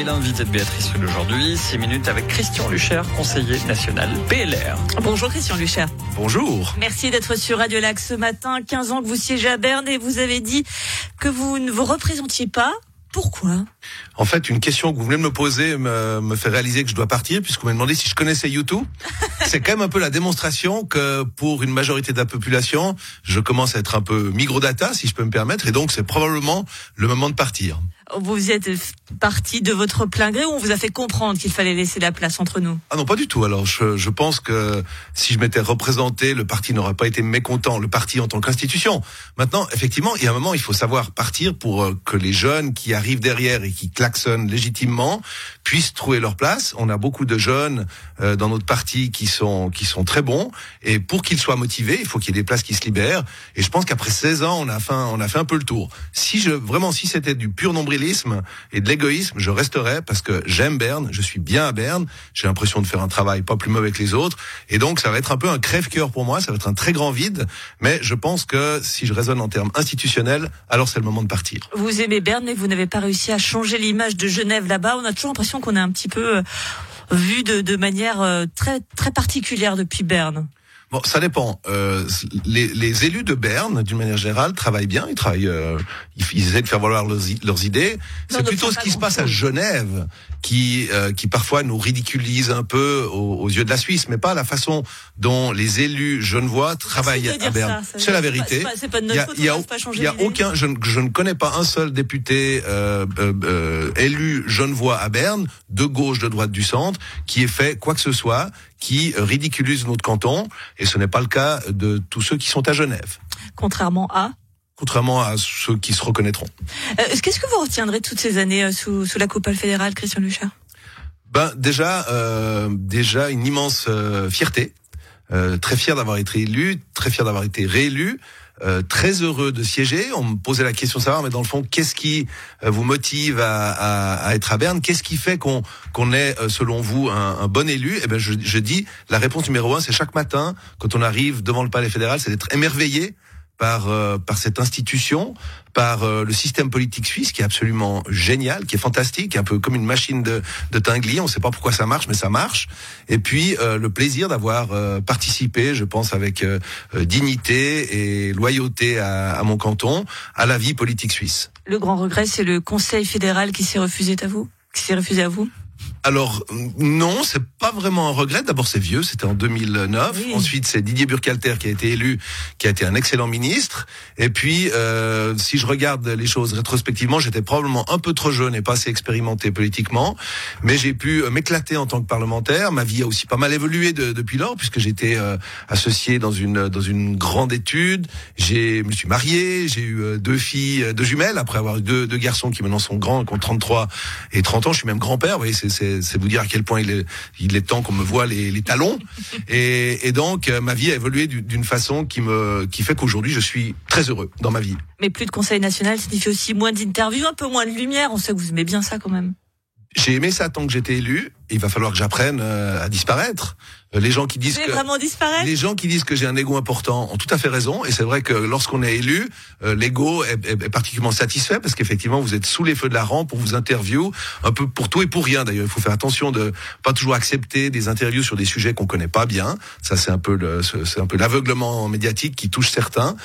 Et l'invité de Béatrice d'aujourd'hui, 6 minutes avec Christian Lucher, conseiller national PLR. Bonjour Christian Lucher. Bonjour. Merci d'être sur Radio Lac ce matin. 15 ans que vous siégez à Berne et vous avez dit que vous ne vous représentiez pas. Pourquoi? En fait, une question que vous venez de me poser me, me fait réaliser que je dois partir, puisque vous m'avez demandé si je connaissais YouTube. C'est quand même un peu la démonstration que pour une majorité de la population, je commence à être un peu microdata, si je peux me permettre, et donc c'est probablement le moment de partir. Vous êtes parti de votre plein gré ou on vous a fait comprendre qu'il fallait laisser la place entre nous? Ah non, pas du tout. Alors, je, je pense que si je m'étais représenté, le parti n'aurait pas été mécontent, le parti en tant qu'institution. Maintenant, effectivement, il y a un moment, il faut savoir partir pour euh, que les jeunes qui arrivent derrière et qui klaxonnent légitimement puissent trouver leur place. On a beaucoup de jeunes euh, dans notre parti qui sont qui sont très bons et pour qu'ils soient motivés, il faut qu'il y ait des places qui se libèrent. Et je pense qu'après 16 ans, on a fait on a fait un peu le tour. Si je vraiment si c'était du pur et de l'égoïsme, je resterai parce que j'aime Berne, je suis bien à Berne, j'ai l'impression de faire un travail pas plus mauvais que les autres, et donc ça va être un peu un crève-cœur pour moi, ça va être un très grand vide, mais je pense que si je raisonne en termes institutionnels, alors c'est le moment de partir. Vous aimez Berne, mais vous n'avez pas réussi à changer l'image de Genève là-bas. On a toujours l'impression qu'on est un petit peu euh, vu de, de manière euh, très très particulière depuis Berne. Bon, ça dépend. Euh, les, les, élus de Berne, d'une manière générale, travaillent bien. Ils travaillent, euh, ils, ils, essaient de faire valoir leurs, leurs idées. C'est plutôt ce qui se passe à Genève qui, euh, qui parfois nous ridiculise un peu aux, aux, yeux de la Suisse, mais pas la façon dont les élus genevois travaillent à Berne. C'est la vérité. Il y a, y a, y a aucun, je, je, ne connais pas un seul député euh, euh, élu genevois à Berne, de gauche, de droite, du centre, qui ait fait quoi que ce soit qui ridiculise notre canton, et ce n'est pas le cas de tous ceux qui sont à Genève. Contrairement à contrairement à ceux qui se reconnaîtront. Euh, Qu'est-ce que vous retiendrez toutes ces années euh, sous, sous la coupole fédérale, Christian Luchard Ben déjà, euh, déjà une immense euh, fierté, euh, très fier d'avoir été élu, très fier d'avoir été réélu. Euh, très heureux de siéger. On me posait la question savoir, mais dans le fond, qu'est-ce qui euh, vous motive à, à, à, être à Berne? Qu'est-ce qui fait qu'on qu'on est, euh, selon vous, un, un bon élu? Eh ben, je, je dis, la réponse numéro un, c'est chaque matin, quand on arrive devant le palais fédéral, c'est d'être émerveillé par euh, par cette institution, par euh, le système politique suisse qui est absolument génial, qui est fantastique, un peu comme une machine de, de Tinguely. On ne sait pas pourquoi ça marche, mais ça marche. Et puis euh, le plaisir d'avoir participé, je pense, avec dignité et loyauté à, à mon canton, à la vie politique suisse. Le grand regret, c'est le Conseil fédéral qui s'est refusé à vous, qui s'est refusé à vous? Alors non, c'est pas vraiment un regret. D'abord, c'est vieux, c'était en 2009. Oui. Ensuite, c'est Didier Burkhalter qui a été élu, qui a été un excellent ministre. Et puis, euh, si je regarde les choses rétrospectivement, j'étais probablement un peu trop jeune et pas assez expérimenté politiquement, mais j'ai pu m'éclater en tant que parlementaire. Ma vie a aussi pas mal évolué de, depuis lors, puisque j'étais euh, associé dans une dans une grande étude. J'ai, me suis marié, j'ai eu euh, deux filles, deux jumelles après avoir eu deux, deux garçons qui maintenant sont grands, qui ont 33 et 30 ans. Je suis même grand-père. Vous voyez, c'est c'est vous dire à quel point il est, il est temps qu'on me voit les, les talons. Et, et, donc, euh, ma vie a évolué d'une façon qui me, qui fait qu'aujourd'hui, je suis très heureux dans ma vie. Mais plus de conseil national signifie aussi moins d'interviews, un peu moins de lumière. On sait que vous aimez bien ça quand même. J'ai aimé ça tant que j'étais élu. Il va falloir que j'apprenne euh, à disparaître. Les gens qui disent que vraiment disparaître les gens qui disent que j'ai un ego important ont tout à fait raison et c'est vrai que lorsqu'on est élu, euh, l'ego est, est, est, particulièrement satisfait parce qu'effectivement vous êtes sous les feux de la rampe, pour vous interview un peu pour tout et pour rien d'ailleurs. Il faut faire attention de pas toujours accepter des interviews sur des sujets qu'on connaît pas bien. Ça c'est un peu c'est un peu l'aveuglement médiatique qui touche certains.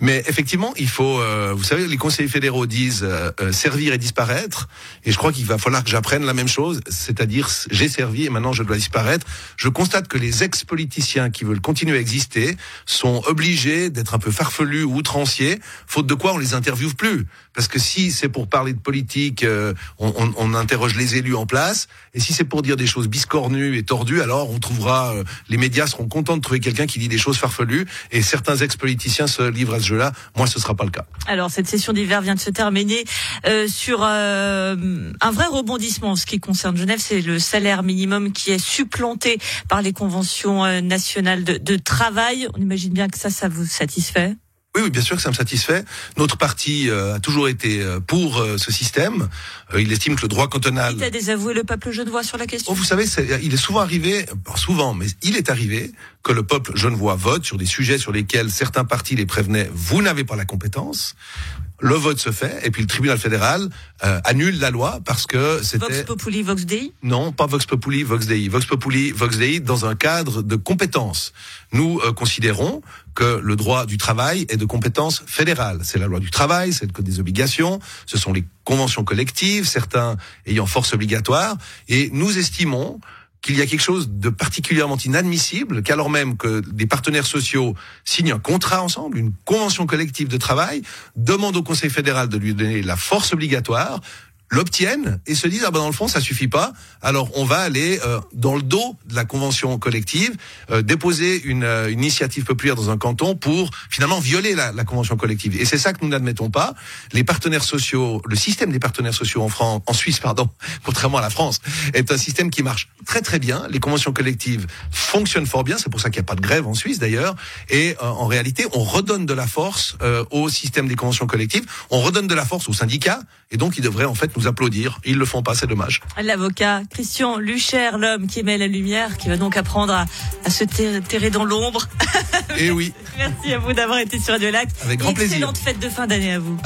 Mais effectivement il faut euh, vous savez les conseillers fédéraux disent euh, servir et disparaître et je crois qu'il va falloir que j'apprenne la même chose, c'est-à-dire j'ai servi et maintenant je dois disparaître. Je constate que les ex-politiciens qui veulent continuer à exister sont obligés d'être un peu farfelus ou outranciers, faute de quoi on les interviewe plus. Parce que si c'est pour parler de politique, euh, on, interroge les élus en place, et si c'est pour dire des choses biscornues et tordues, alors on trouvera, euh, les médias seront contents de trouver quelqu'un qui dit des choses farfelues, et certains ex-politiciens se livrent à ce jeu-là. Moi, ce sera pas le cas. Alors cette session d'hiver vient de se terminer euh, sur un vrai rebondissement. En ce qui concerne Genève, c'est le salaire minimum qui est supplanté par les convention nationale de, de, travail. On imagine bien que ça, ça vous satisfait oui, oui, bien sûr que ça me satisfait. Notre parti euh, a toujours été euh, pour euh, ce système. il estime que le droit cantonal. Il a désavoué le peuple genevois sur la question. Oh, vous savez, est, il est souvent arrivé, souvent, mais il est arrivé que le peuple genevois vote sur des sujets sur lesquels certains partis les prévenaient, vous n'avez pas la compétence le vote se fait et puis le tribunal fédéral euh, annule la loi parce que c'était Vox Populi, Vox Dei? Non pas Vox Populi, Vox Dei, Vox Populi, Vox Dei dans un cadre de compétence. Nous euh, considérons que le droit du travail est de compétence fédérale. C'est la loi du travail, c'est le code des obligations, ce sont les conventions collectives, certains ayant force obligatoire, et nous estimons qu'il y a quelque chose de particulièrement inadmissible, qu'alors même que des partenaires sociaux signent un contrat ensemble, une convention collective de travail, demandent au Conseil fédéral de lui donner la force obligatoire, l'obtiennent et se disent ah ben dans le fond ça suffit pas. Alors on va aller euh, dans le dos de la convention collective euh, déposer une, euh, une, initiative populaire dans un canton pour finalement violer la, la convention collective. Et c'est ça que nous n'admettons pas. Les partenaires sociaux le système des partenaires sociaux en France en Suisse pardon contrairement à la France est un système qui marche très très bien. Les conventions collectives fonctionnent fort bien. C'est pour ça qu'il n'y a pas de grève en Suisse d'ailleurs. Et en réalité on redonne de la force au système des conventions collectives. On redonne de la force aux syndicats et donc ils devraient en fait nous applaudir. Ils le font pas, c'est dommage. L'avocat Christian Lucher, l'homme qui émet la lumière, qui va donc apprendre à, à se terrer dans l'ombre. Et eh oui. Merci à vous d'avoir été sur Radio Lac. Avec grand Excellente plaisir. Excellente fête de fin d'année à vous.